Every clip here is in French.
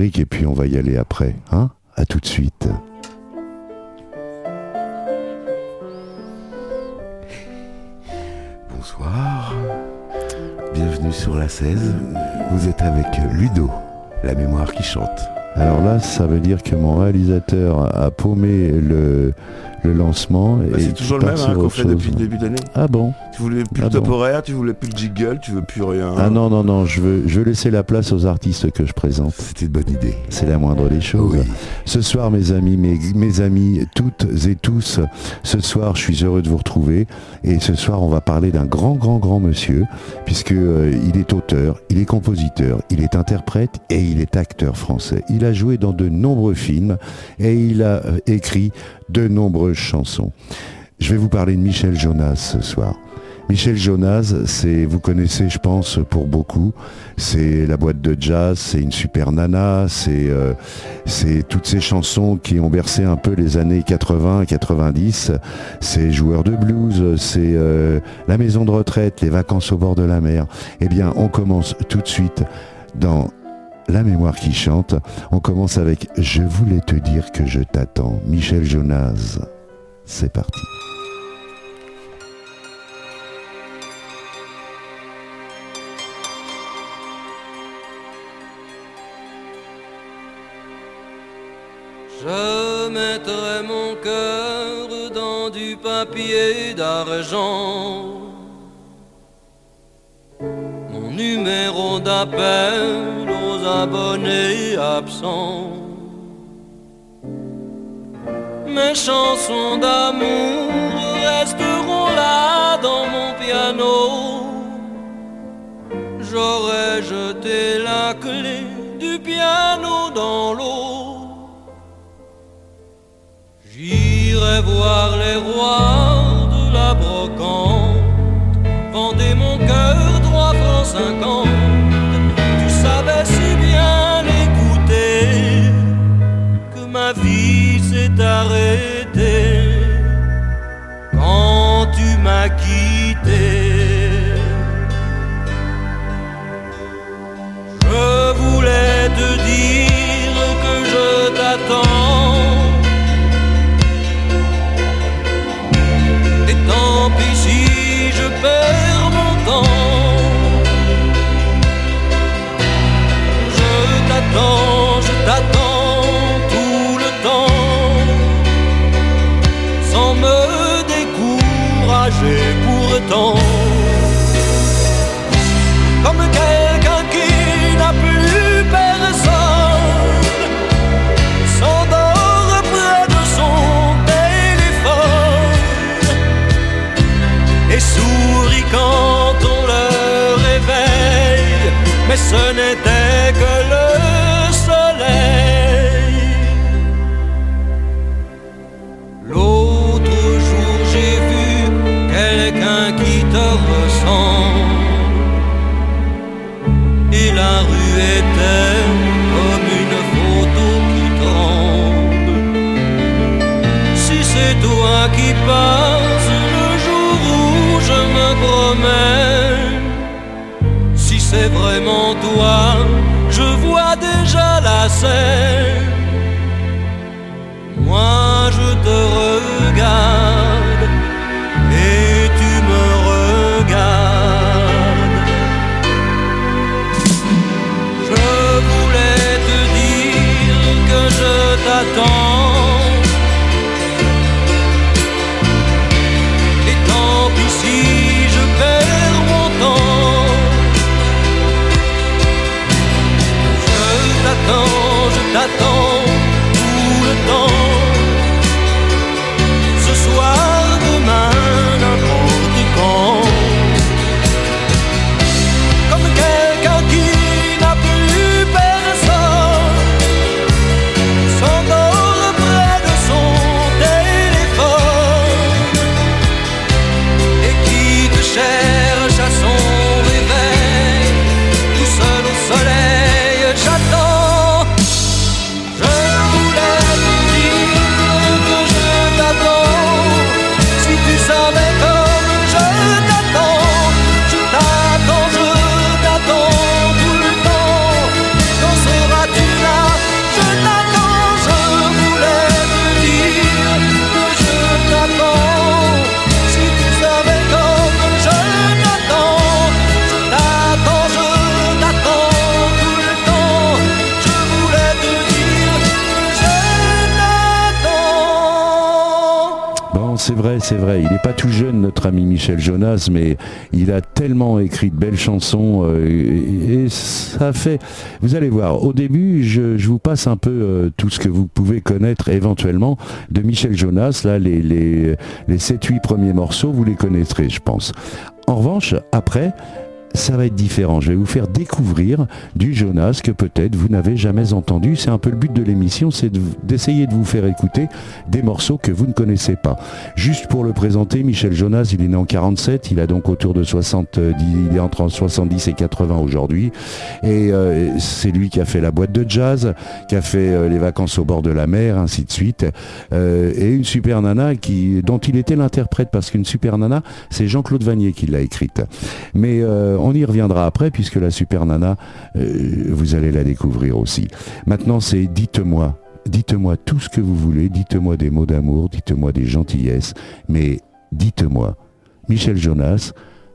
et puis on va y aller après. Hein à tout de suite. Bonsoir. Bienvenue sur la 16. Vous êtes avec Ludo, la mémoire qui chante. Alors là, ça veut dire que mon réalisateur a paumé le, le lancement. Bah, c'est toujours le même hein, qu'on fait depuis le début d'année. Ah bon? Tu voulais plus le ah top horaire, tu voulais plus le jiggle, tu veux plus rien. Ah non, non, non, je veux, je veux laisser la place aux artistes que je présente. C'était une bonne idée. C'est la moindre des choses. Ce soir, mes amis, mes, mes amis, toutes et tous, ce soir, je suis heureux de vous retrouver. Et ce soir, on va parler d'un grand, grand, grand monsieur, puisque euh, il est auteur, il est compositeur, il est interprète et il est acteur français. Il a joué dans de nombreux films et il a euh, écrit de nombreuses chansons. Je vais vous parler de Michel Jonas ce soir. Michel Jonas, c'est, vous connaissez, je pense, pour beaucoup, c'est la boîte de jazz, c'est une super nana, c'est, euh, toutes ces chansons qui ont bercé un peu les années 80, 90, c'est joueur de blues, c'est euh, la maison de retraite, les vacances au bord de la mer. Eh bien, on commence tout de suite dans la mémoire qui chante. On commence avec Je voulais te dire que je t'attends. Michel Jonas. C'est parti. Je mettrai mon cœur dans du papier d'argent numéro d'appel aux abonnés absents. Mes chansons d'amour resteront là dans mon piano. J'aurais jeté la clé du piano dans l'eau. Voir les rois de la brocante, vendez mon cœur tu savais si bien écouter que ma vie s'est arrêtée quand tu m'as quitté. Déjà tout jeune, notre ami Michel Jonas, mais il a tellement écrit de belles chansons et, ça fait. Vous allez voir. Au début, je, vous passe un peu tout ce que vous pouvez connaître éventuellement de Michel Jonas. Là, les les, les 7-8 premiers morceaux, vous les connaîtrez, je pense. En revanche, après, ça va être différent. Je vais vous faire découvrir du Jonas que peut-être vous n'avez jamais entendu. C'est un peu le but de l'émission, c'est d'essayer de, vous faire écouter des morceaux que vous ne connaissez pas. Juste pour le présenter, Michel Jonas, il est né en 47, il a donc autour de 70, il est entre 70 et 80 aujourd'hui. Et euh, c'est lui qui a fait la boîte de jazz, qui a fait euh, les vacances au bord de la mer, ainsi de suite. Euh, et une super nana qui, dont il était l'interprète, parce qu'une super nana, c'est Jean-Claude Vanier qui l'a écrite. On y reviendra après puisque la Super Nana, euh, vous allez la découvrir aussi. Maintenant, c'est dites-moi, dites-moi tout ce que vous voulez, dites-moi des mots d'amour, dites-moi des gentillesses, mais dites-moi, Michel Jonas,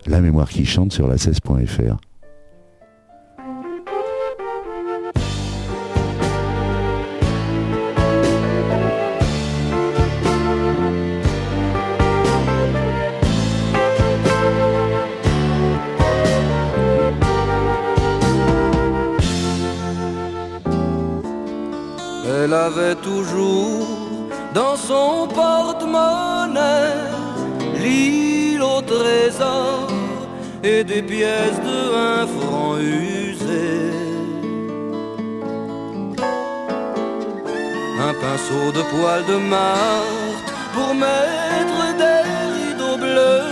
la mémoire qui chante sur la 16.fr. Elle avait toujours dans son porte-monnaie l'île au trésor et des pièces de un franc usées. Un pinceau de poil de Marthe pour mettre des rideaux bleus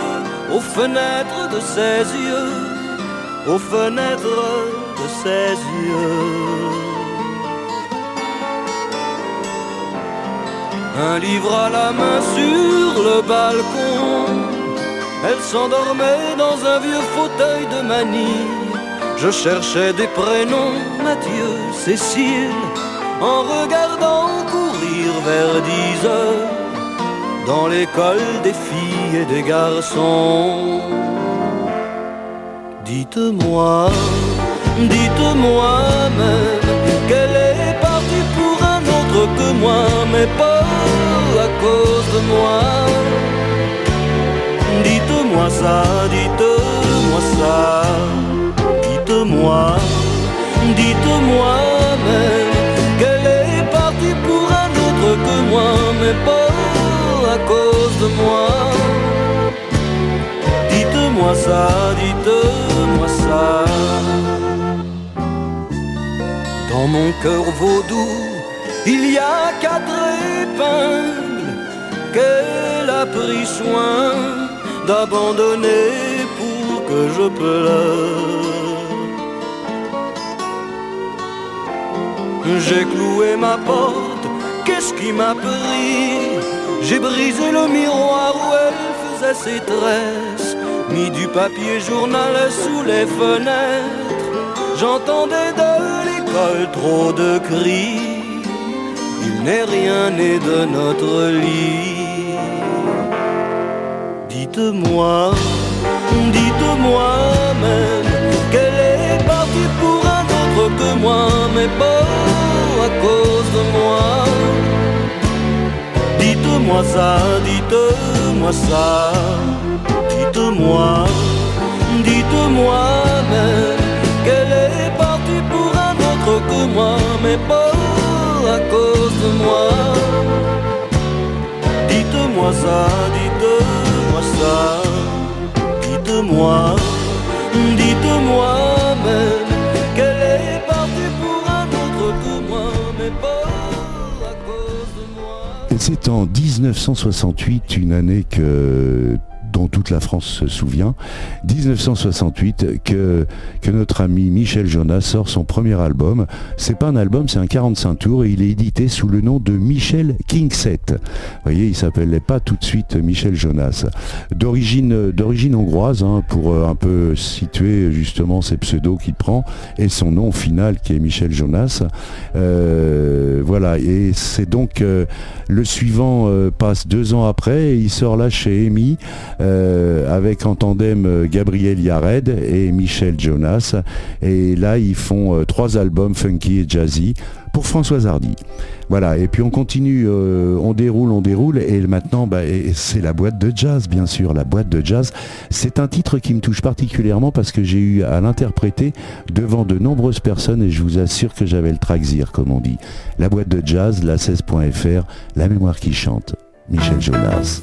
aux fenêtres de ses yeux, aux fenêtres de ses yeux. Un livre à la main sur le balcon. Elle s'endormait dans un vieux fauteuil de manie. Je cherchais des prénoms, Mathieu, Cécile, en regardant courir vers dix heures dans l'école des filles et des garçons. Dites-moi, dites-moi même qu'elle est cause de moi. Dites-moi ça, dites-moi ça, dites-moi, dites-moi même qu'elle est partie pour un autre que moi, mais pas à cause de moi. Dites-moi ça, dites-moi ça. Dans mon cœur vaudou, il y a quatre épingles qu'elle a pris soin d'abandonner pour que je pleure. J'ai cloué ma porte, qu'est-ce qui m'a pris? J'ai brisé le miroir où elle faisait ses tresses, mis du papier journal sous les fenêtres. J'entendais de l'école trop de cris. Il n'est rien né de notre lit. Dites-moi, dites-moi même qu'elle est partie pour un autre que moi, mais pas à cause de moi. Dites-moi ça, dites-moi ça, dites-moi, dites-moi même qu'elle est partie pour un autre que moi, mais pas à cause de moi. Dites-moi ça, dites-moi Dites-moi, dites-moi même qu'elle est partie pour un autre que moi, mais pas à cause de moi. C'est en 1968, une année que dont toute la France se souvient, 1968, que, notre ami Michel Jonas sort son premier album. C'est pas un album, c'est un 45 tours et il est édité sous le nom de Michel Kingset. Vous voyez, il s'appelait pas tout de suite Michel Jonas. D'origine, hongroise, hein, pour euh, un peu situer justement ces pseudos qu'il prend et son nom final qui est Michel Jonas. Euh, voilà, et c'est donc euh, le suivant passe deux ans après et il sort là chez Amy euh, avec en tandem euh, Gabriel Yared et Michel Jonas. Et là, ils font euh, trois albums funky et jazzy pour Françoise Hardy. Voilà, et puis on continue, on déroule, on déroule, et maintenant bah, c'est la boîte de jazz, bien sûr, la boîte de jazz. C'est un titre qui me touche particulièrement parce que j'ai eu à l'interpréter devant de nombreuses personnes et je vous assure que j'avais le traxir, comme on dit. La boîte de jazz, la 16.fr, la mémoire qui chante. Michel Jonas.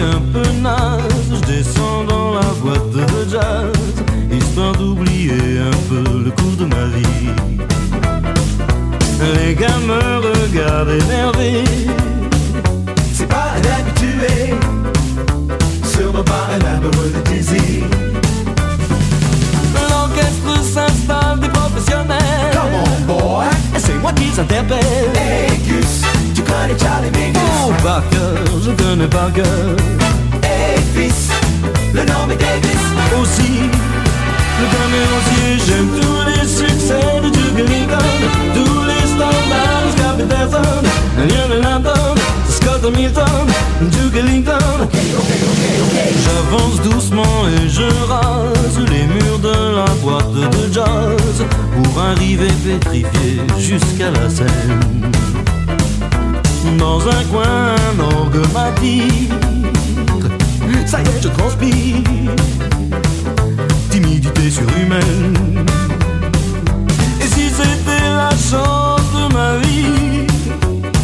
Un peu naze, je descends dans la boîte de jazz, histoire d'oublier un peu le cours de ma vie. Les gars me regardent énervés. C'est pas un habitué, sûrement pas un amoureux de désir. L'orchestre s'installe des professionnels. Come on, boy. C'est moi qui s'interpelle. Hey, Connais Charlie Mingus. Oh, par cœur, je connais par cœur. Hey, fils, le nom est Davis. Aussi, le camérancier, j'aime tous les succès de Duke Ellington. Tous les standards Scott Peterson. Lionel Hampton, Scott Hamilton, Duke Ellington. J'avance doucement et je rase les murs de la boîte de jazz pour arriver pétrifié jusqu'à la scène. Dans un coin, orgue m'attire. Ça y est, je transpire. Timidité surhumaine. Et si c'était la chance de ma vie,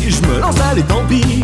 je me lance, allez, tant pis.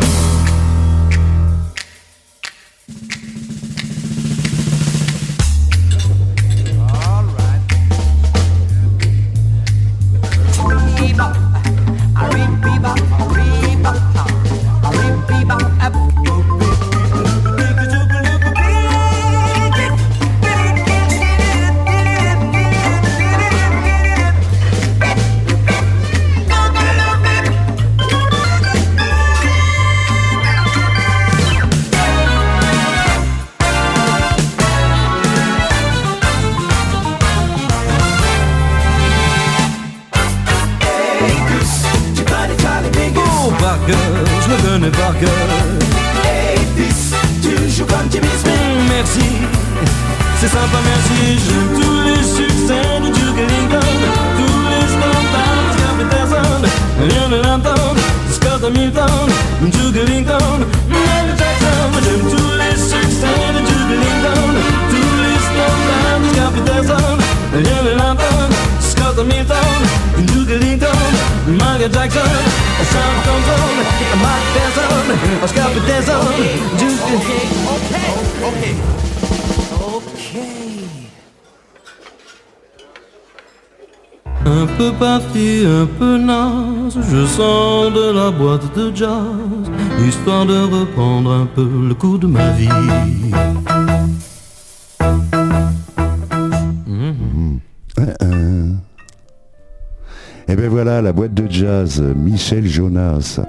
Un peu parti, un peu naze, je sors de la boîte de jazz, histoire de reprendre un peu le cours de ma vie. Et ben voilà, la boîte de jazz, Michel Jonas.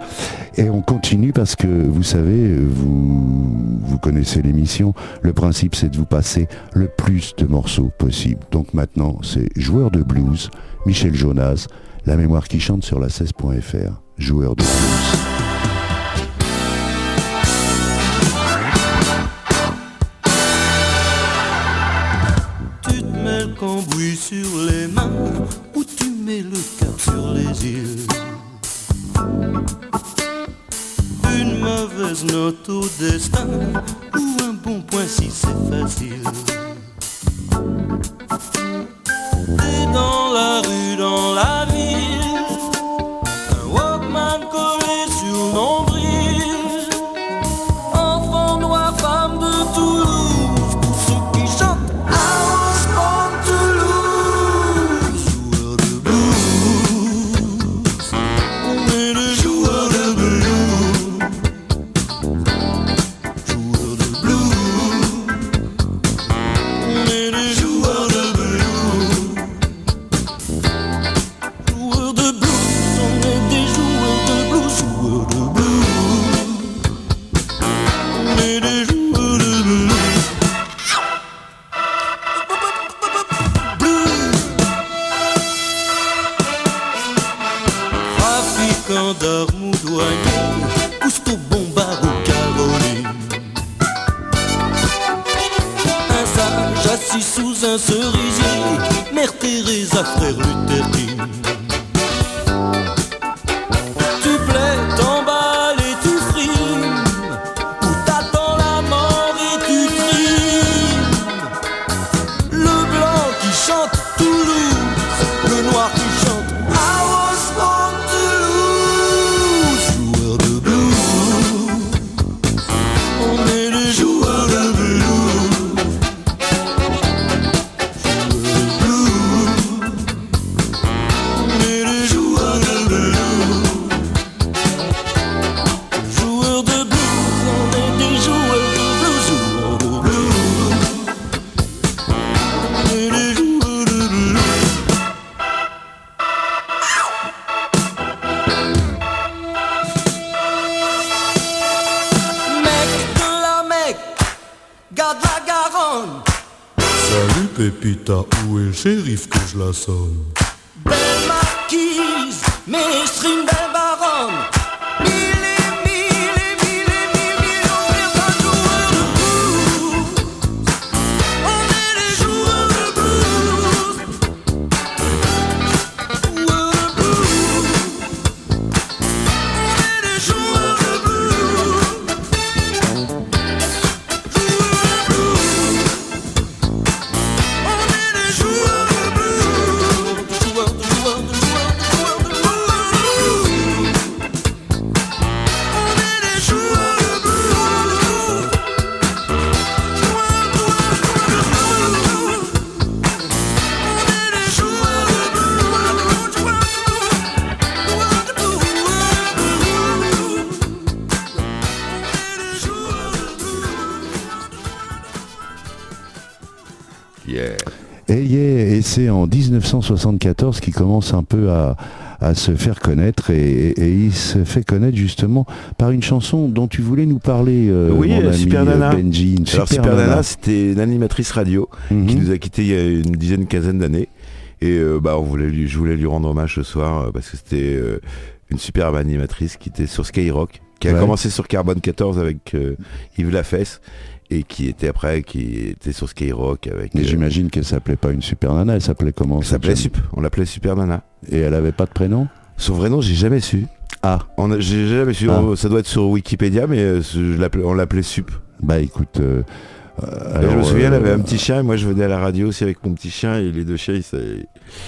Et on continue parce que vous savez, vous, vous connaissez l'émission, le principe c'est de vous passer le plus de morceaux possible. Donc maintenant, c'est joueur de blues, Michel Jonas, la mémoire qui chante sur la 16.fr, joueur de blues. Le cœur sur les îles. Une mauvaise note au destin ou un bon point si c'est facile. T'es dans la rue, dans la ville, un Walkman collé sur le Ou douanier, Cousteau bombard ou Caroline. Un sage assis sous Saint Cerisier, Mère Teresa, frère Luther c'est en 1974 qu'il commence un peu à, à se faire connaître et, et il se fait connaître justement par une chanson dont tu voulais nous parler, euh, Oui, mon ami Super euh, Nana. Benji. Une Alors Super Nana, c'était une animatrice radio qui Mhm. nous a quittés il y a une dizaine, quinzaine d'années. Et euh, bah, on voulait lui, je voulais lui rendre hommage ce soir parce que c'était euh, une superbe animatrice qui était sur Skyrock, qui a Ouais. commencé sur Carbone 14 avec Yves Lafesse et qui était après, qui était sur Skyrock avec. Mais euh, j'imagine qu'elle s'appelait pas une super nana, elle s'appelait comment elle s'appelait Sup, on l'appelait Super Nana. Et elle avait pas de prénom? Son vrai nom, j'ai jamais su. Ah, On a- J'ai jamais su. Ah. On- ça doit être sur Wikipédia, mais euh, je l'appelais- on l'appelait Sup. bah écoute. euh, euh, je me souviens, elle avait un petit chien, et moi je venais à la radio aussi avec mon petit chien, et les deux chiens, ils s'est-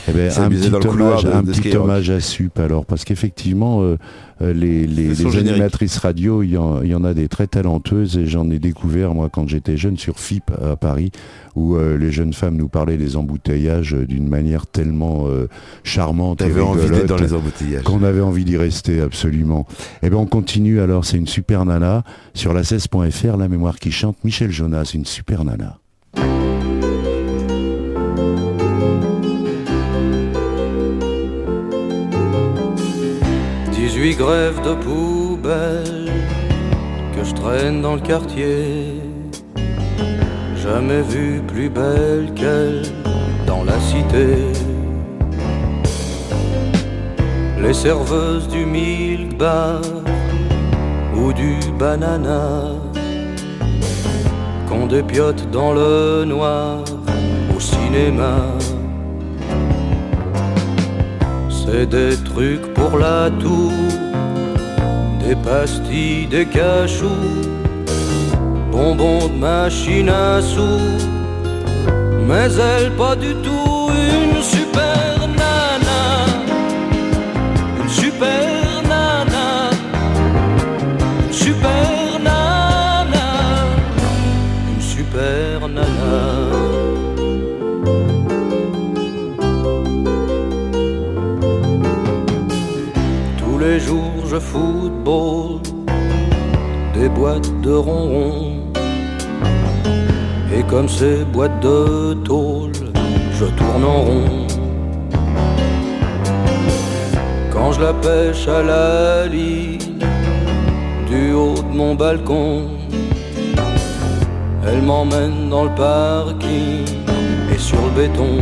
Eh ben, un petit, dans le couloir hommage, de- un de petit Skyrock. hommage à Sup alors, parce qu'effectivement, les, les- les générique. animatrices radio, il y, en, il y en a des très talentueuses et j'en ai découvert moi quand j'étais jeune sur FIP à Paris, où euh, les jeunes femmes nous parlaient des embouteillages euh, d'une manière tellement euh, charmante et envie d'être rigolote dans les embouteillages. qu'on avait envie d'y rester absolument. Et ben on continue alors, c'est une super nana sur la 16.fr, la mémoire qui chante, Michel Jonas, une super nana. 18 grèves de poubelle que je traîne dans le quartier. Jamais vu plus belle qu'elle dans la cité. Les serveuses du milk bar ou du banana qu'on dépiote dans le noir au cinéma. C'est des trucs pour la toux, des pastilles, des cachous, bonbons de machine à sous. Mais elle pas du tout football des boîtes de ronron. Et comme ces boîtes de tôle, je tourne en rond. Quand je la pêche à la ligne, du haut de mon balcon, elle m'emmène dans le parking et sur le béton.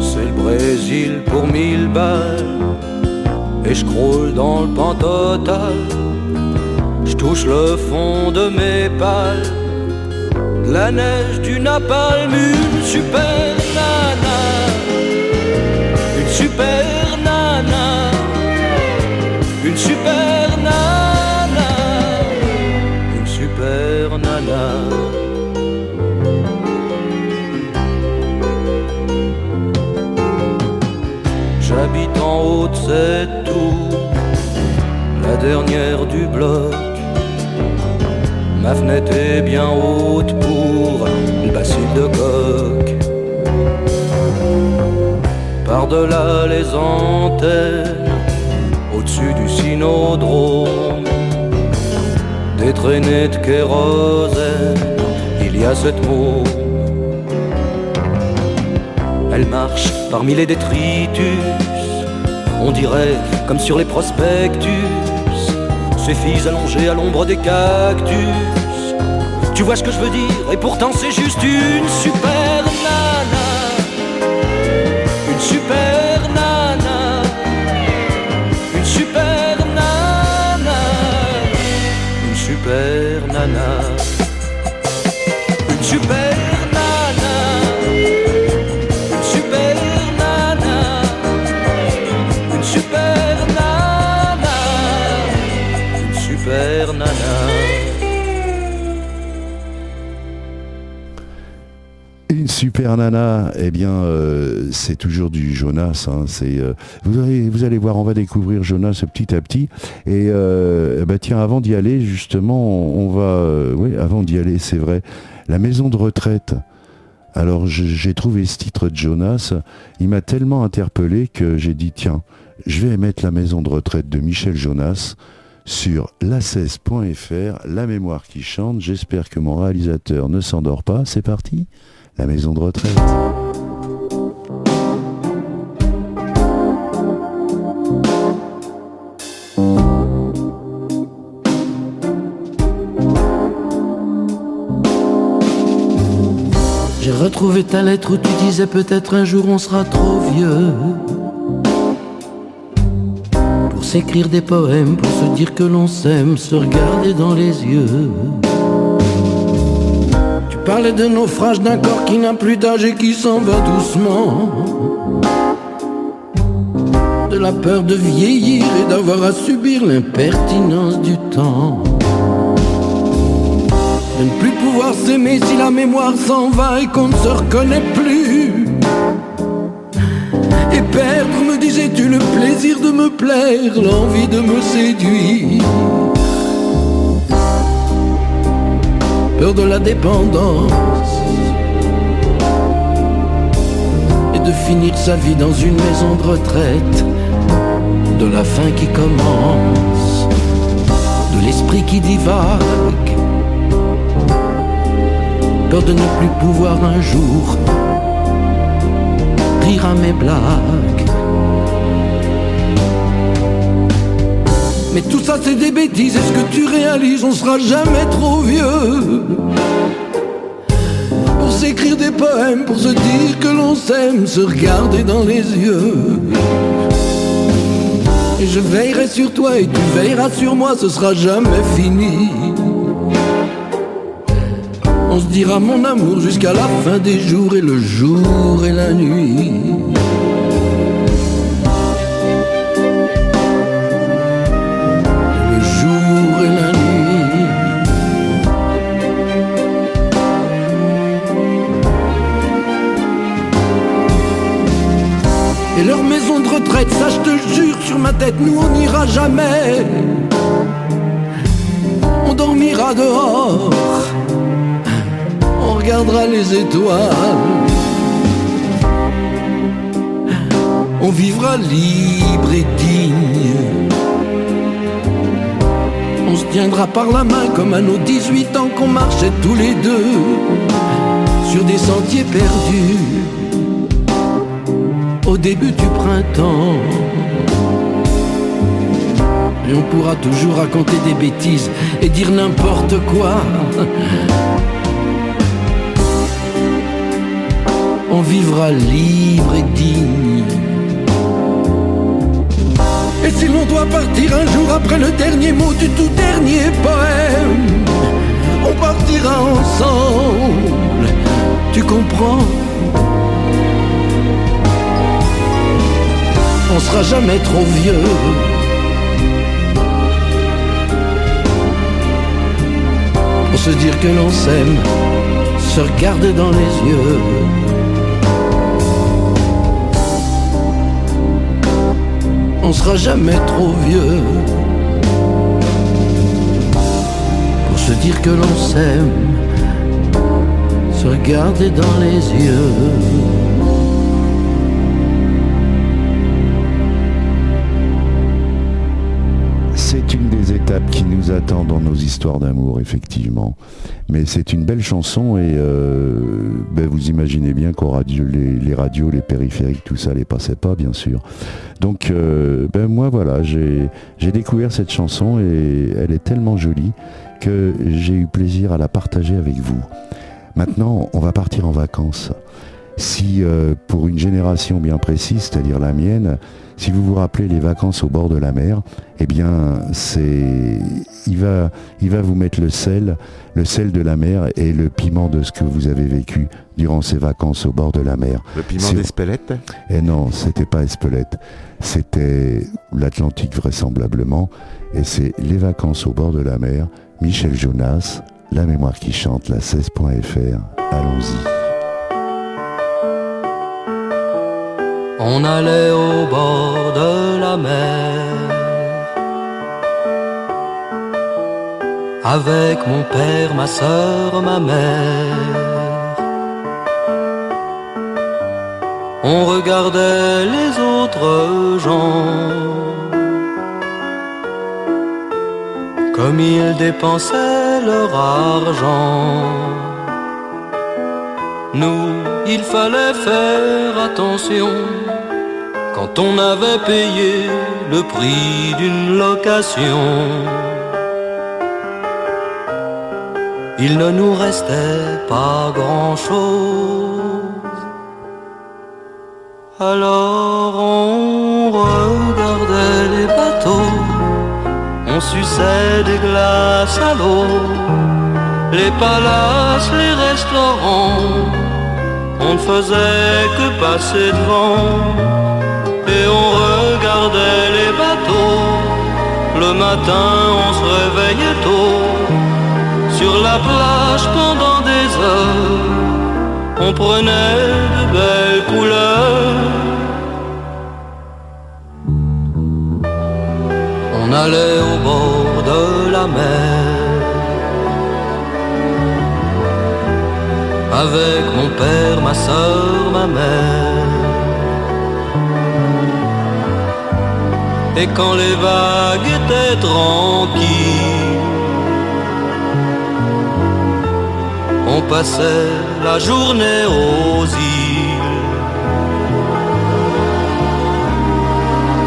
C'est le Brésil pour mille balles Et je croule dans le pan total Je touche le fond de mes pales. De la neige du napalm, une super nana, une super nana, une super nana, une super nana. J'habite en haut de cette tour, la dernière du bloc. Ma fenêtre est bien haute pour le bacille de coq. Par-delà les antennes, au-dessus du synodrome, des traînées de kérosène, il y a cette môme. Elle marche parmi les détritus, on dirait comme sur les prospectus, ces filles allongées à l'ombre des cactus. Tu vois ce que je veux dire, et pourtant c'est juste une super super nana, eh bien, euh, c'est toujours du Jonas. hein, euh, vous, allez, voir, on va découvrir Jonas petit à petit. Et euh, bah tiens, avant d'y aller, justement, on va, oui, avant d'y aller, c'est vrai, la maison de retraite. Alors j'ai trouvé ce titre de Jonas, il m'a tellement interpellé que j'ai dit tiens, je vais mettre la maison de retraite de Michel Jonas sur la16.fr, la mémoire qui chante. J'espère que mon réalisateur ne s'endort pas. C'est parti, la maison de retraite. J'ai retrouvé ta lettre où tu disais peut-être un jour on sera trop vieux Pour s'écrire des poèmes, pour se dire que l'on s'aime, se regarder dans les yeux Parlais de naufrage d'un corps qui n'a plus d'âge et qui s'en va doucement De la peur de vieillir et d'avoir à subir l'impertinence du temps de ne plus pouvoir s'aimer si la mémoire s'en va et qu'on ne se reconnaît plus. Et perdre, me disais-tu, le plaisir de me plaire, l'envie de me séduire. Peur de la dépendance et de finir sa vie dans une maison de retraite, de la fin qui commence, de l'esprit qui divague peur de ne plus pouvoir un jour rire à mes blagues. Mais tout ça c'est des bêtises, est-ce que tu réalises, on sera jamais trop vieux Pour s'écrire des poèmes, pour se dire que l'on s'aime, se regarder dans les yeux. Et je veillerai sur toi et tu veilleras sur moi, ce sera jamais fini. On se dira mon amour jusqu'à la fin des jours et le jour et la nuit. Nous on n'ira jamais. On dormira dehors on regardera les étoiles. On vivra libre et digne. On se tiendra par la main comme à nos 18 ans qu'on marchait tous les deux sur des sentiers perdus au début du printemps. Et on pourra toujours raconter des bêtises et dire n'importe quoi. on vivra libre et digne. Et si l'on doit partir un jour après le dernier mot du tout dernier poème, on partira ensemble. Tu comprends? On sera jamais trop vieux. Pour se dire que l'on s'aime, se regarder dans les yeux. On sera jamais trop vieux. Pour se dire que l'on s'aime, se regarder dans les yeux. Attend dans nos histoires d'amour, effectivement. Mais c'est une belle chanson et euh, ben, vous imaginez bien qu'aux radio, les, radios, les périphériques, tout ça les passait pas, bien sûr. Donc, euh, ben moi voilà, j'ai découvert cette chanson et elle est tellement jolie que j'ai eu plaisir à la partager avec vous. Maintenant, on va partir en vacances. Si euh, pour une génération bien précise, c'est-à-dire la mienne, si vous vous rappelez les vacances au bord de la mer, eh bien, c'est, il va, il va vous mettre le sel, le sel de la mer et le piment de ce que vous avez vécu durant ces vacances au bord de la mer. Le piment d'Espelette? Et non, c'était pas Espelette, c'était l'Atlantique vraisemblablement, et c'est les vacances au bord de la mer. Michel Jonas, la mémoire qui chante, la 16.fr. Allons-y. On allait au bord de la mer avec mon père, ma sœur, ma mère. On regardait les autres gens comme ils dépensaient leur argent. Nous, il fallait faire attention quand on avait payé le prix d'une location. Il ne nous restait pas grand-chose. Alors on regardait les bateaux, on suçait des glaces à l'eau, les palaces, les restaurants, on ne faisait que passer devant et on regardait les bateaux. Le matin, on se réveillait tôt sur la plage pendant des heures. On prenait de belles couleurs. On allait au bord de la mer. avec mon père, ma soeur, ma mère. Et quand les vagues étaient tranquilles, on passait la journée aux îles.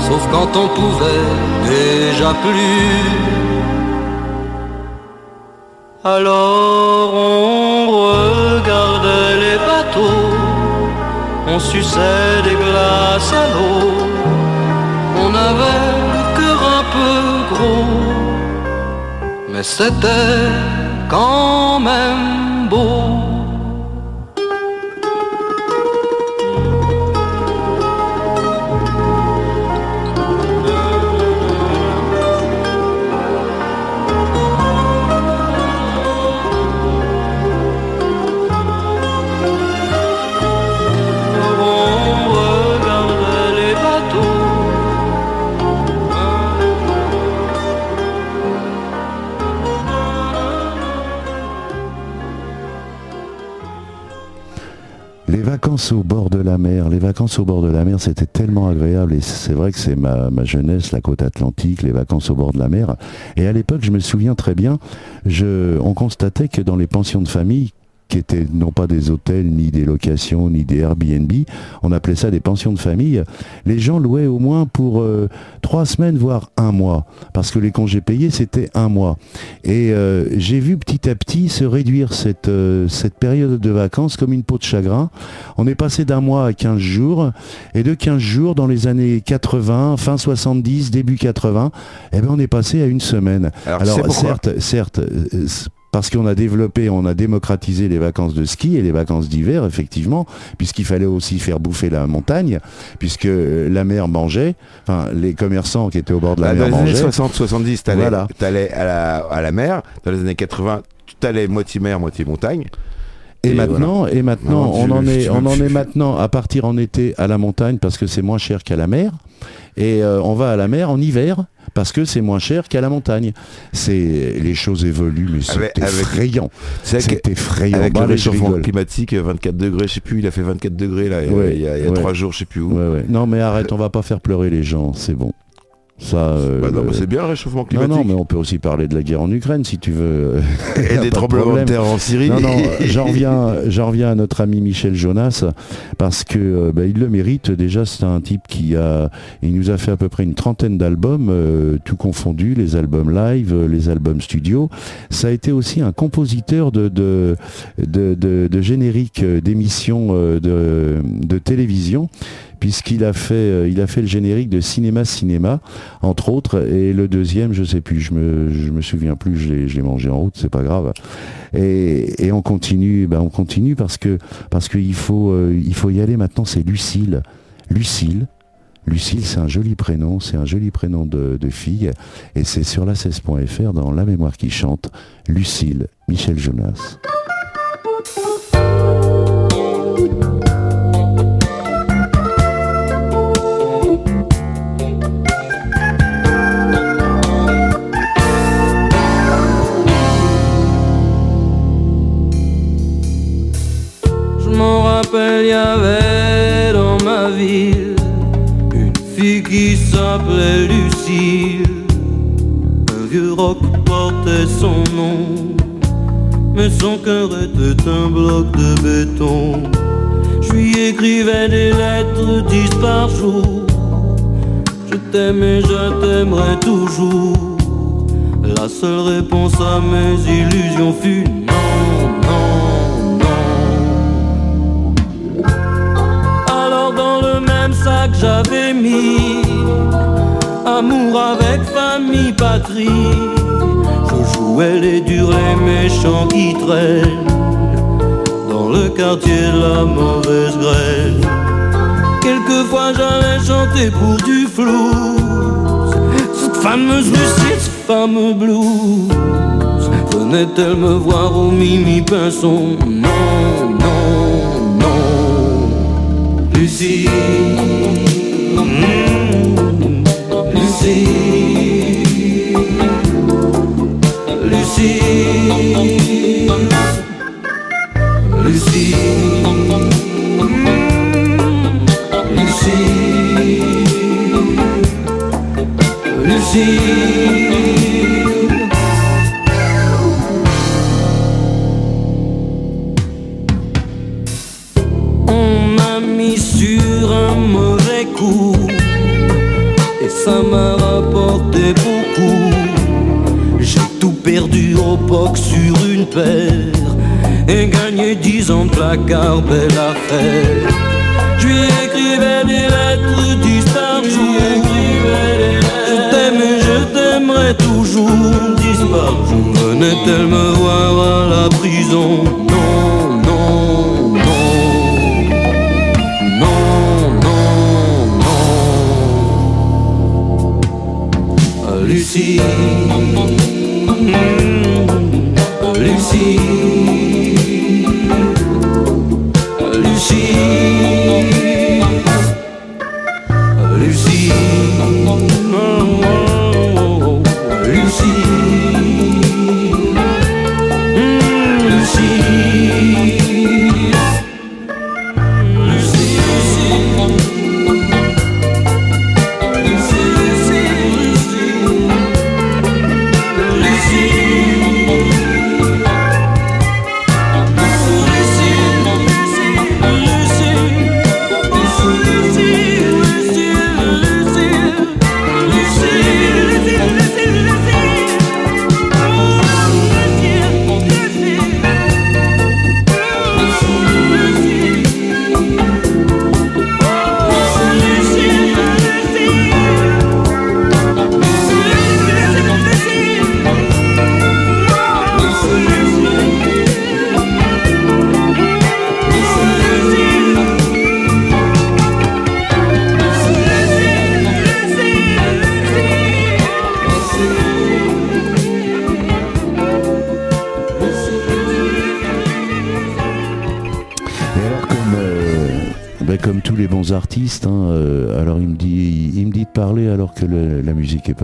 Sauf quand on pouvait déjà plus. Alors on regardait les bateaux, on suçait des glaces à l'eau, avait le cœur un peu gros, mais c'était quand même au bord de la mer, les vacances au bord de la mer, c'était tellement agréable et c'est vrai que c'est ma, ma jeunesse, la côte atlantique, les vacances au bord de la mer. Et à l'époque, je me souviens très bien, je, on constatait que dans les pensions de famille, qui étaient non pas des hôtels, ni des locations, ni des Airbnb, on appelait ça des pensions de famille, les gens louaient au moins pour euh, trois semaines, voire un mois, parce que les congés payés, c'était un mois. Et euh, j'ai vu petit à petit se réduire cette, euh, cette période de vacances comme une peau de chagrin. On est passé d'un mois à 15 jours, et de 15 jours dans les années 80, fin 70, début 80, eh ben on est passé à une semaine. Alors, certes, certes, parce qu'on a développé, on a démocratisé les vacances de ski et les vacances d'hiver, effectivement, puisqu'il fallait aussi faire bouffer la montagne, puisque euh, la mer mangeait, enfin, les commerçants qui étaient au bord de la Bah, mer dans les années mangeaient. 60-70, t'allais Voilà. t'allais à la, à la mer. Dans les années 80, tu allais moitié mer, moitié montagne. Et, Et maintenant, et on en est, tu- on en tu- est maintenant à partir en été à la montagne parce que c'est moins cher qu'à la mer, et euh, on va à la mer en hiver parce que c'est moins cher qu'à la montagne. C'est les choses évoluent, mais c'est effrayant. C'est effrayant. Avec Bah, le réchauffement climatique, 24 degrés, je sais plus, il a fait 24 degrés là, il y a- Ouais, il y a, il y a ouais. trois jours, je sais plus où. Ouais. Non, mais arrête, on va pas faire pleurer les gens. C'est bon. Ça. euh, Bah non, le- c'est bien le réchauffement non, climatique. non, mais on peut aussi parler de la guerre en Ukraine si tu veux. Et des tremblements de terre en Syrie. Non, non, j'en reviens, j'en reviens à notre ami Michel Jonas parce que euh, bah, il le mérite. Déjà, c'est un type qui a, il nous a fait à peu près une trentaine d'albums, euh, tout confondu, les albums live, les albums studio. Ça a été aussi un compositeur de de de, de- de génériques d'émissions de, de télévision puisqu'il a fait euh, a fait le générique de Cinéma Cinéma entre autres et le deuxième je sais plus je me me souviens plus je l'ai mangé en route c'est pas grave. Et, on continue ben on continue parce que qu'il faut euh, il faut y aller maintenant c'est Lucille. Lucille. Lucille, c'est un joli prénom, c'est un joli prénom de, de fille, et c'est sur la 16.fr dans La mémoire qui chante, Lucille, Michel Jonas. Une fille qui s'appelait Lucille. Un vieux roc portait son nom, mais son cœur était un bloc de béton. Je lui écrivais des lettres dix par jour. Je t'aime et je t'aimerai toujours. La seule réponse à mes illusions fut sac j'avais mis. Amour avec famille, patrie. Je jouais les durs, les méchants qui traînent Dans le quartier de la mauvaise graine. Quelquefois j'allais chanter pour du flou Cette fameuse Lucie, ce fameux blues Venait-elle me voir au mimi pinson Lucie. Mm, Lucie. Lucie. Lucie. Mm, Lucie ça m'a rapporté beaucoup. J'ai tout perdu au POC sur une paire Et gagné dix ans de placard, belle affaire. Je lui écrivais des lettres dix par jour Je t'aime et je t'aimerai toujours Dix par jour Venait-elle me voir à la prison non.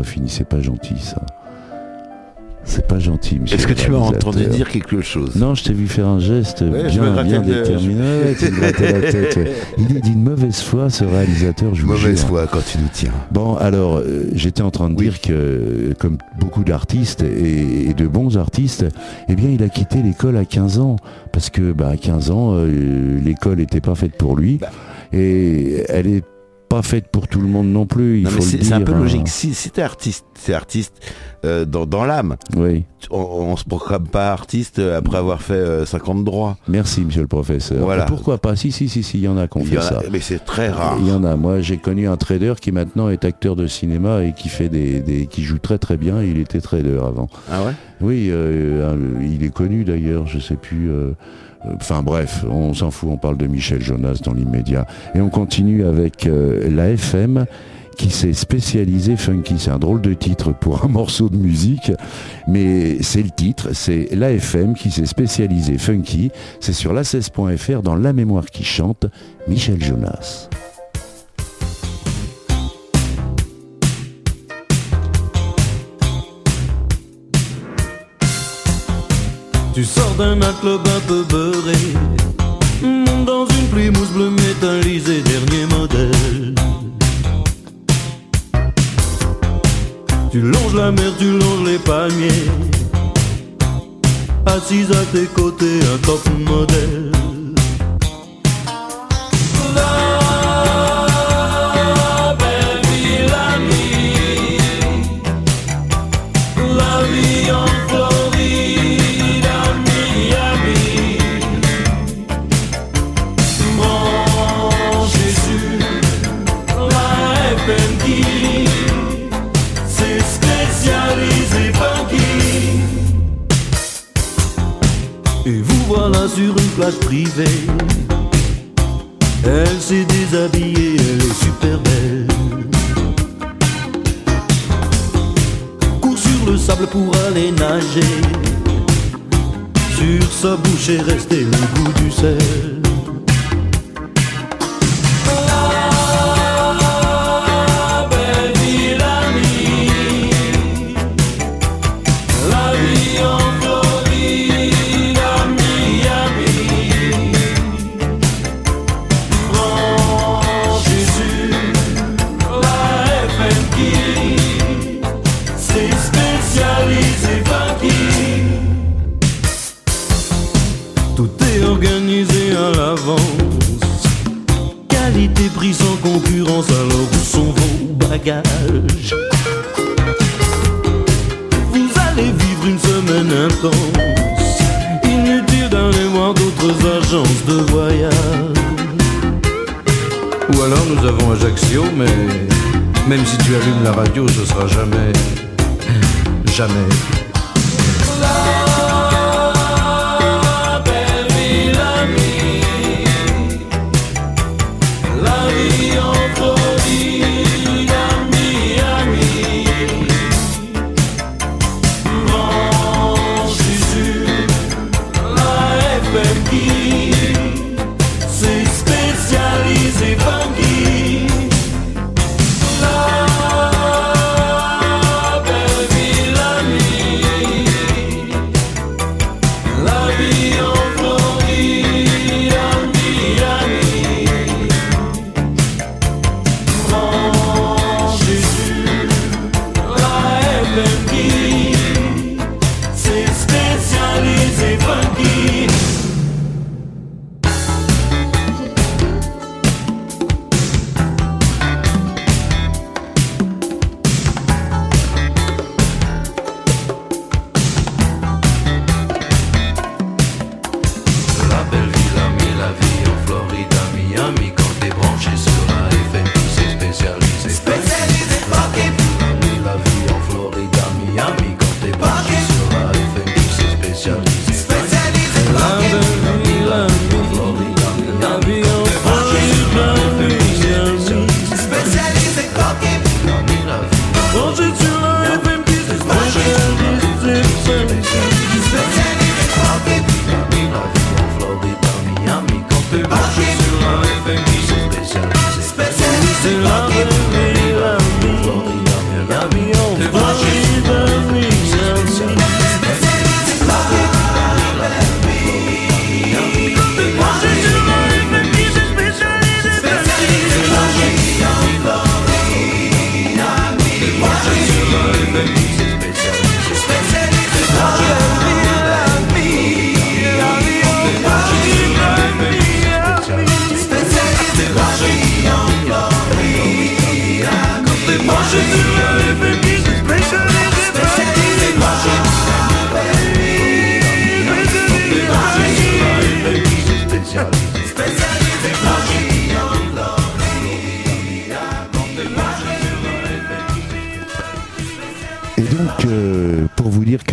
Pas finie. C'est pas gentil ça. C'est pas gentil, monsieur. Est-ce que tu m'as entendu dire quelque chose? Non, je t'ai vu faire un geste Ouais, bien, bien déterminé. Il est d'une mauvaise foi, ce réalisateur, je Mauvaise foi quand tu nous tiens. Bon, alors, euh, j'étais en train de dire que, comme beaucoup d'artistes et, et de bons artistes, eh bien, il a quitté l'école à 15 ans. Parce que, bah, à 15 ans, euh, l'école n'était pas faite pour lui. Bah. Et elle est pas faite pour tout le monde non plus, c'est c'est un peu hein. logique. Si, si t'es artiste, t'es artiste euh, dans, dans l'âme. Oui, On, on se proclame pas artiste après avoir fait euh, 50 droits. merci, monsieur le professeur. Voilà. Et Pourquoi pas? Si, si, si, si, il y en a qui ont Il y fait a- ça. mais c'est très rare. Il y en a. Moi, j'ai connu un trader qui maintenant est acteur de cinéma et qui fait des, des- qui joue très très bien. Il était trader avant. Ah ouais? Oui, euh, euh, il est connu d'ailleurs. Je sais plus. Enfin bref, on s'en fout. On parle de Michel Jonas dans l'immédiat et on continue avec euh, la FM qui s'est spécialisée funky. C'est un drôle de titre pour un morceau de musique, mais c'est le titre. C'est la FM qui s'est spécialisée funky. C'est sur la16.fr dans La Mémoire qui chante. Michel Jonas. Tu sors d'un club un peu beurré. Dans une mousse bleue métallisée Dernier modèle. Tu longes la mer, tu longes les palmiers. Assise à tes côtés, un top modèle FM qui s'est spécialisé funky. Et vous voilà sur une plage privée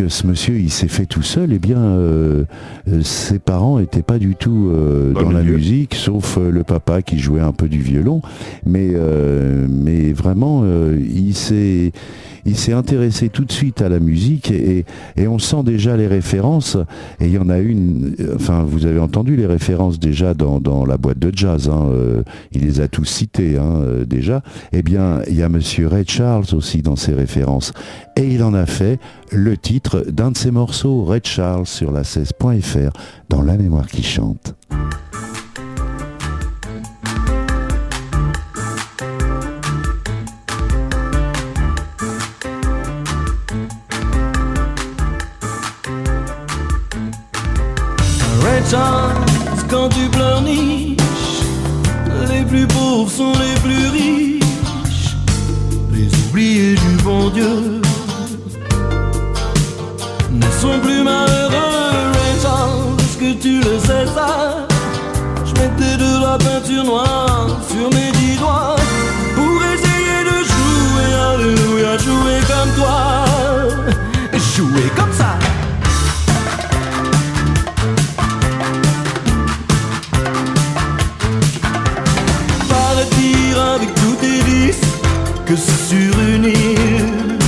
que ce monsieur, il s'est fait tout seul, eh bien, euh, euh, ses parents n'étaient pas du tout euh, Dans la musique, sauf le papa qui jouait un peu du violon. Mais, euh, mais vraiment, euh, il s'est... Il s'est intéressé tout de suite à la musique et, on sent déjà les références. Et il y en a une, euh, enfin vous avez entendu les références déjà dans, dans la boîte de jazz. hein, euh, il les a tous cités hein, euh, déjà. Eh bien, il y a Monsieur Ray Charles aussi dans ses références. Et il en a fait le titre d'un de ses morceaux, Ray Charles, sur la 16.fr, dans La mémoire qui chante. Charles, quand tu pleurniches, les plus pauvres sont les plus riches, les oubliés du bon Dieu ne sont plus malheureux. Charles, est-ce que tu le sais ça Je mettais de la peinture noire sur mes dix doigts pour essayer de jouer, alléluia, jouer comme toi, jouer comme ça. Que sur une île.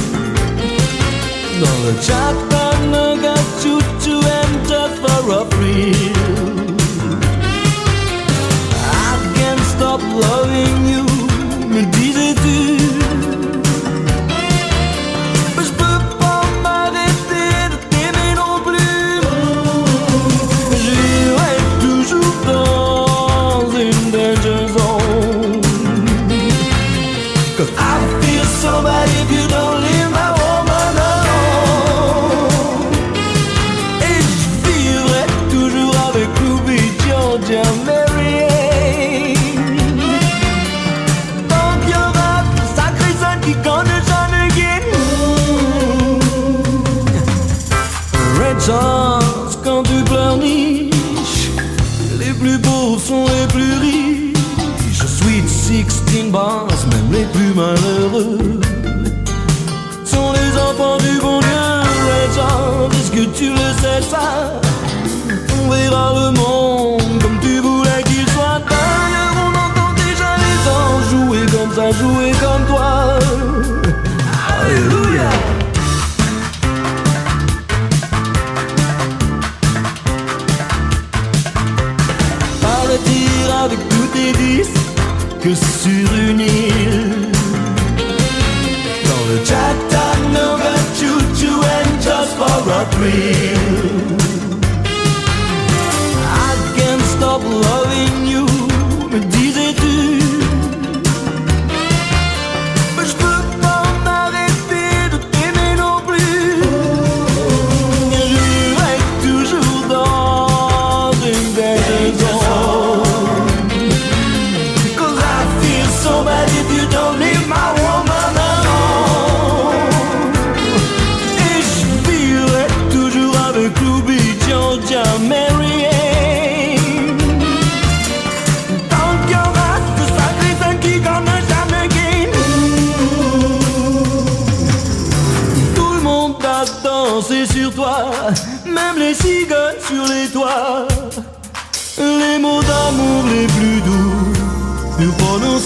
Dans le Chattanooga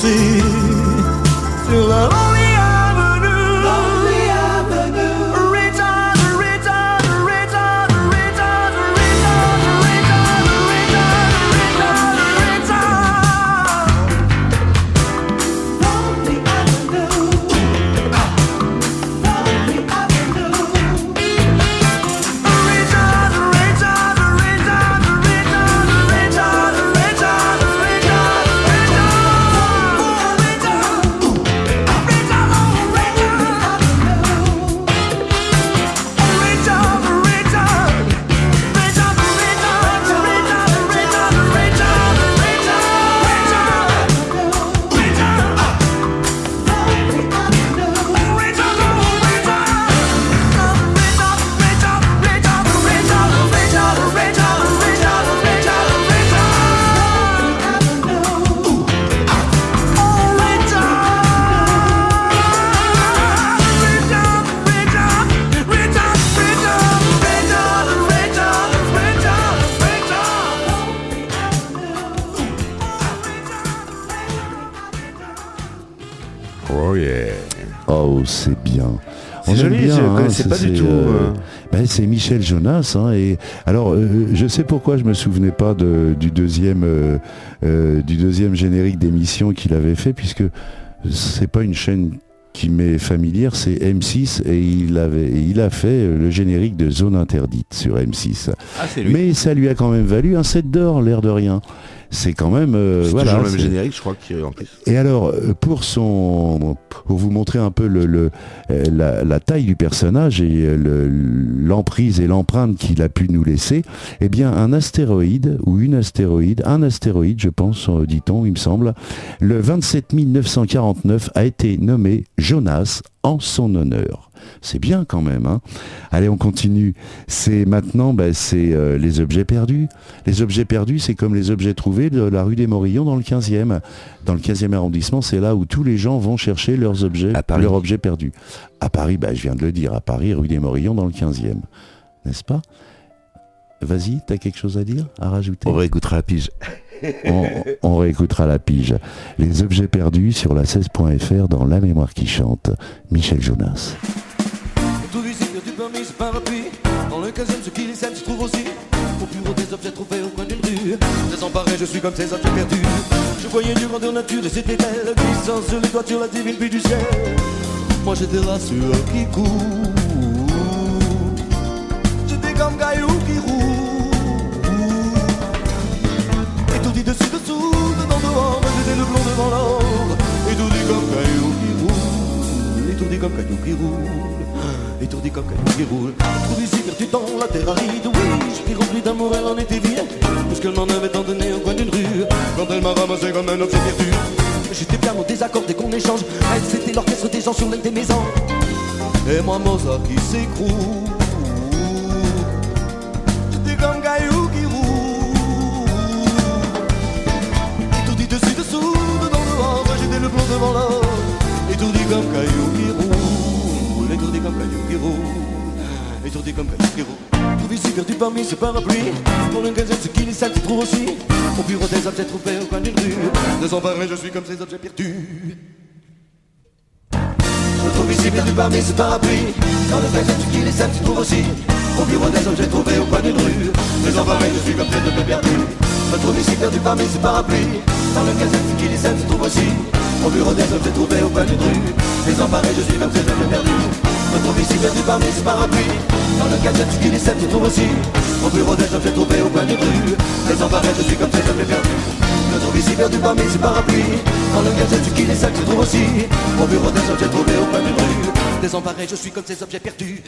see. C'est joli, bien, je connaissais c'est- pas du c'est, tout, euh, euh. ben, c'est Michel Jonas. hein, et alors, euh, je sais pourquoi je me souvenais pas de- du deuxième, euh, euh, du deuxième générique d'émission qu'il avait fait, puisque c'est pas une chaîne qui m'est familière, c'est M6 et il avait, et il a fait le générique de Zone Interdite sur M6. Ah. Mais ça lui a quand même valu un set d'or, l'air de rien. C'est quand même, euh, c'est voilà. toujours le même générique, je crois, qui en plus. et alors, euh, pour son, pour vous montrer un peu le, le- euh, la, la taille du personnage et euh, le- l'emprise et l'empreinte qu'il a pu nous laisser, eh bien, un astéroïde ou une astéroïde, un astéroïde, je pense, dit-on, il me semble, le 27 949 a été nommé Jonas en son honneur. C'est bien quand même. Hein Allez, on continue. C'est maintenant, ben, c'est euh, les objets perdus. Les objets perdus, c'est comme les objets trouvés de la rue des Morillons dans le 15e. Dans le 15e arrondissement, c'est là où tous les gens vont chercher leurs objets, leurs perdus. À Paris, ben, je viens de le dire, à Paris, rue des Morillons dans le 15e. N'est-ce pas? Vas-y, t'as quelque chose à dire, à rajouter? On réécoutera la pige. on, on réécoutera la pige. Les objets perdus sur la 16.fr dans La mémoire qui chante. Michel Jonas. Parapluie Dans le quinzième ce qui les scènes se trouve aussi. Au bureau des objets trouvés au coin d'une rue. Désemparé je suis comme ces objets perdus. Je voyais du grandeur nature et c'était elle Glissant sur les toitures la divine pluie du ciel. Moi j'étais là sur un qui court. J'étais comme caillou qui roule. Étourdi dessus dessous, dedans dehors j'étais le blond devant l'or. Étourdi comme caillou qui roule. Étourdi comme caillou qui roule Étourdi comme caillou qui roule Trouve ici perdu dans la terre aride Oui, je suis rempli d'amour, elle en était vide Puisqu'elle m'en avait tant donné au coin d'une rue. Quand elle m'a ramassé comme un objet perdu J'étais bien au désaccord dès qu'on échange. Elle c'était l'orchestre des gens sur l'île des maisons. Et moi Mozart qui s'écroule. J'étais comme caillou comme caillou qui roule Étourdi comme qui roule Trouve ici perdu parmi ces parapluies Pour le gazette ce qu'il est sale tu trouves aussi. Au bureau des objets trouvés au coin d'une rue Désemparé je suis comme ces objets perdus. Je trouve ici perdu parmi ces parapluies Dans le texte tu qui les sèmes, tu trouves aussi. Au bureau des objets trouvés au coin d'une rue Désemparé, je suis comme ces objets perdus. Je trouve ici perdu parmi ces parapluies Dans le texte tu qui les sèmes, tu trouves aussi. Au bureau des objets trouvés au coin d'une rue Désemparé, je suis comme ces objets Je trouve ici perdu parmi ces parapluies. Dans le qui les sèmes, tu trouves aussi. Au bureau des objets trouvés au coin d'une rue. Désemparé, je suis comme ces objets perdus je trouve ici perdu parmi ces parapluies. Dans le gadget les sacs, tu trouves aussi. Au bureau des objets trouvés au coin d'une rue. Désemparé, je suis comme ces objets perdus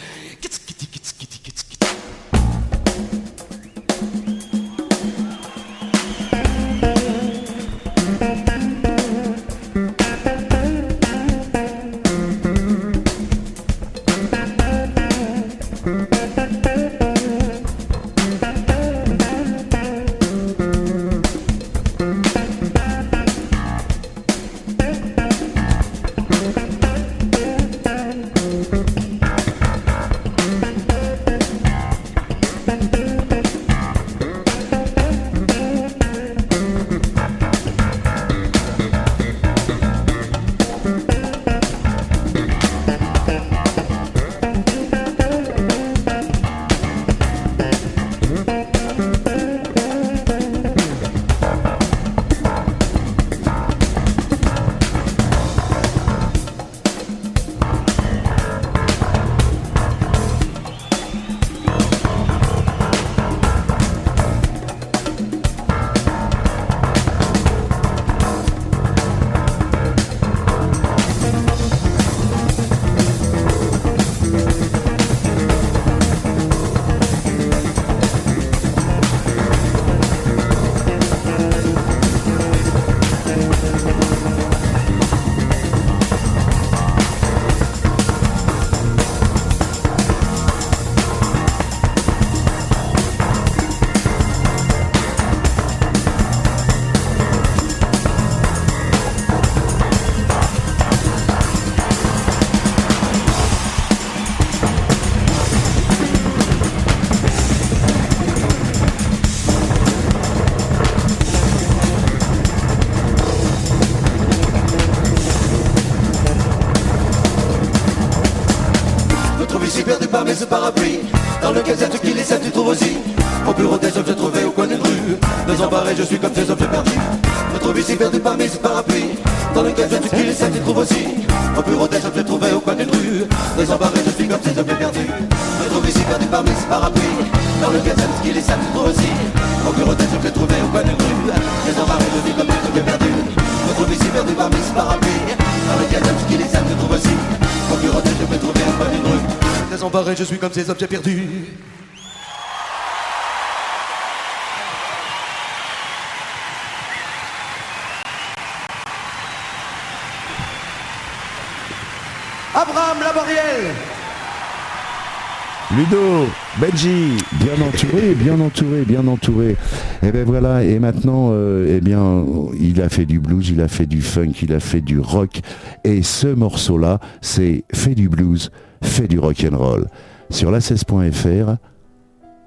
Benji. Bien entouré, bien entouré, bien entouré. Et ben voilà, et maintenant, euh, eh bien, il a fait du blues, il a fait du funk, il a fait du rock. Et ce morceau-là, c'est fait du blues, fait du rock and roll. Sur la 16.fr,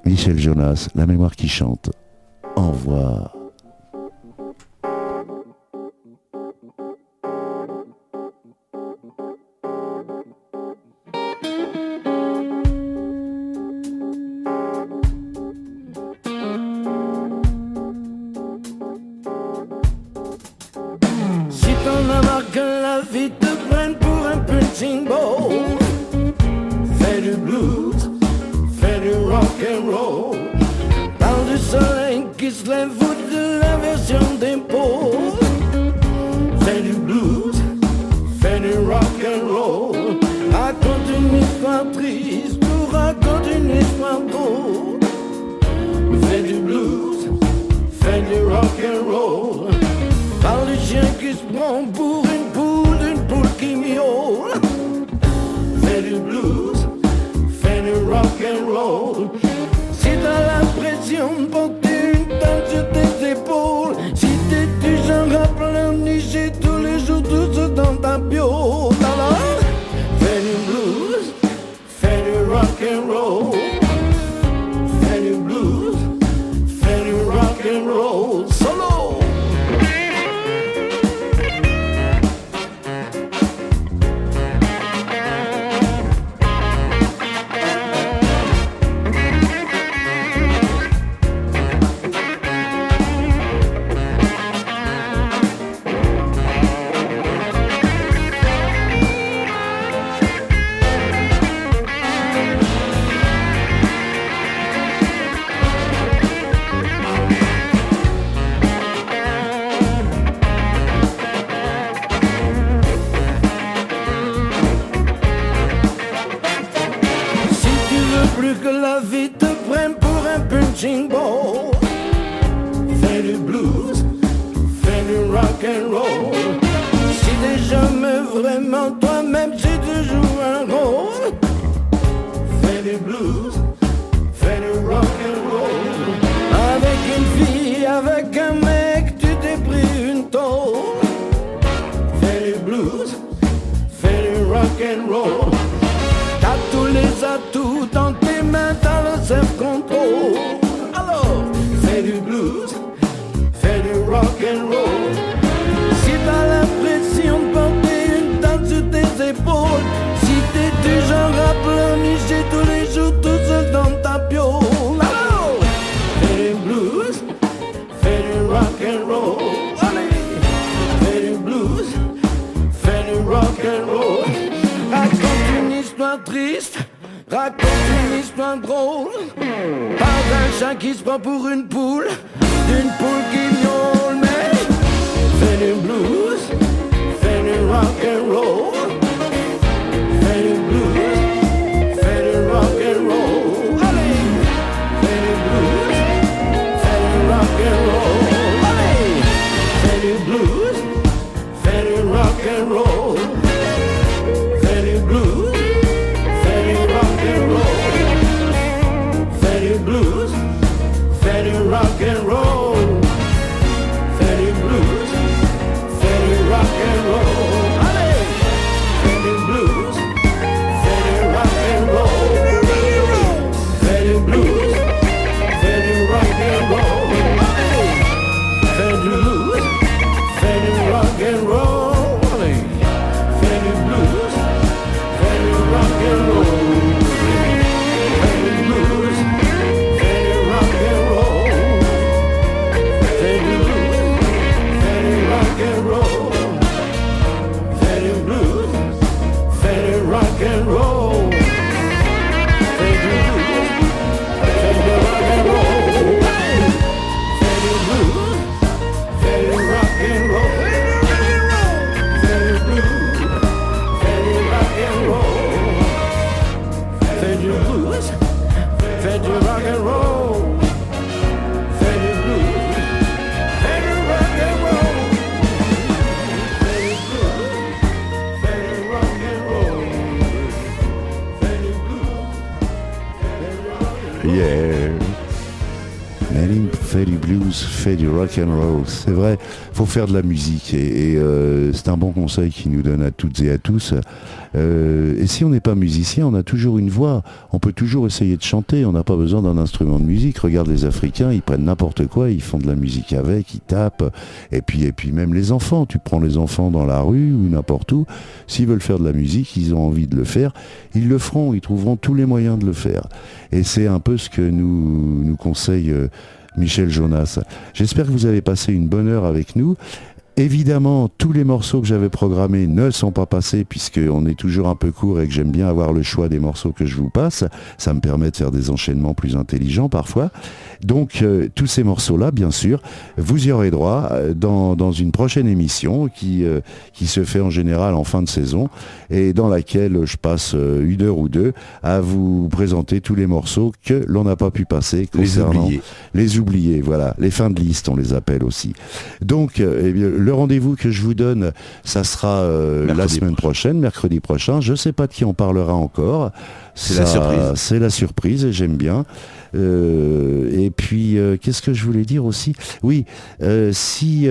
Michel Jonas, la mémoire qui chante. Au revoir. C'est vrai, faut faire de la musique et, euh, c'est un bon conseil qu'il nous donne à toutes et à tous. Euh, et si on n'est pas musicien, on a toujours une voix. On peut toujours essayer de chanter. On n'a pas besoin d'un instrument de musique. Regarde les Africains, ils prennent n'importe quoi, ils font de la musique avec, ils tapent. Et puis, même les enfants. Tu prends les enfants dans la rue ou n'importe où. S'ils veulent faire de la musique, ils ont envie de le faire. Ils le feront. Ils trouveront tous les moyens de le faire. Et c'est un peu ce que nous nous. Euh, Michel Jonas. J'espère que vous avez passé une bonne heure avec nous. Évidemment, tous les morceaux que j'avais programmés ne sont pas passés puisqu'on est toujours un peu court et que j'aime bien avoir le choix des morceaux que je vous passe. Ça me permet de faire des enchaînements plus intelligents parfois. Donc euh, tous ces morceaux-là, bien sûr, vous y aurez droit euh, dans, dans une prochaine émission qui, euh, qui se fait en général en fin de saison et dans laquelle je passe une heure ou deux à vous présenter tous les morceaux que l'on n'a pas pu passer concernant oubliés. les oubliés. Voilà, les fins de liste, on les appelle aussi. Donc, eh bien, le rendez-vous que je vous donne, ça sera euh, la semaine prochaine, mercredi prochain. Je ne sais pas de qui on parlera encore. C'est la surprise. C'est la surprise et j'aime bien. Euh, et puis, euh, qu'est-ce que je voulais dire aussi? Oui, euh, si,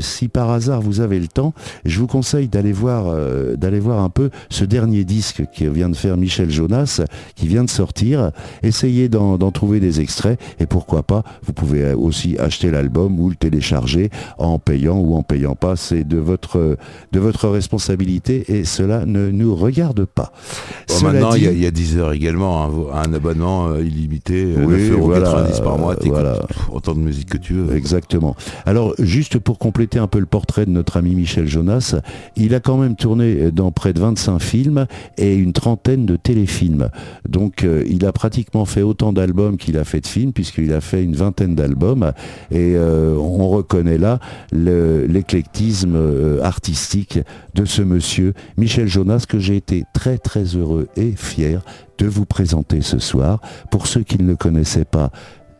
si par hasard vous avez le temps, je vous conseille d'aller voir, d'aller voir un peu ce dernier disque que vient de faire Michel Jonas, qui vient de sortir. Essayez d'en trouver des extraits et pourquoi pas, vous pouvez aussi acheter l'album ou le télécharger en payant ou en payant pas. C'est de votre, de votre responsabilité et cela ne nous regarde pas. Bon, Cela maintenant, il y, a- dit- il y a 10 heures également, un abonnement euh, illimité, euh, Oui, 9,90€ voilà, par mois, voilà. autant de musique que tu veux. Exactement. Alors, juste pour compléter un peu le portrait de notre ami Michel Jonas, il a quand même tourné dans près de 25 films et une trentaine de téléfilms. Donc, euh, il a pratiquement fait autant d'albums qu'il a fait de films, puisqu'il a fait une vingtaine d'albums. Et euh, on reconnaît là le- l'éclectisme euh, artistique de ce monsieur, Michel Jonas, que j'ai été très très heureux et fier de vous présenter ce soir. Pour ceux qui ne le connaissaient pas,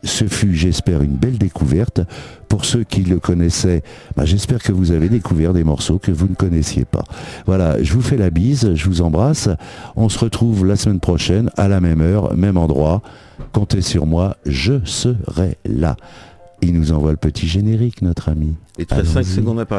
ce fut, j'espère, une belle découverte. Pour ceux qui le connaissaient, bah, j'espère que vous avez découvert des morceaux que vous ne connaissiez pas. Voilà, je vous fais la bise, je vous embrasse. On se retrouve la semaine prochaine à la même heure, même endroit. Comptez sur moi, je serai là. Il nous envoie le petit générique, notre ami. Il te reste 5 Allons-y. secondes à parler.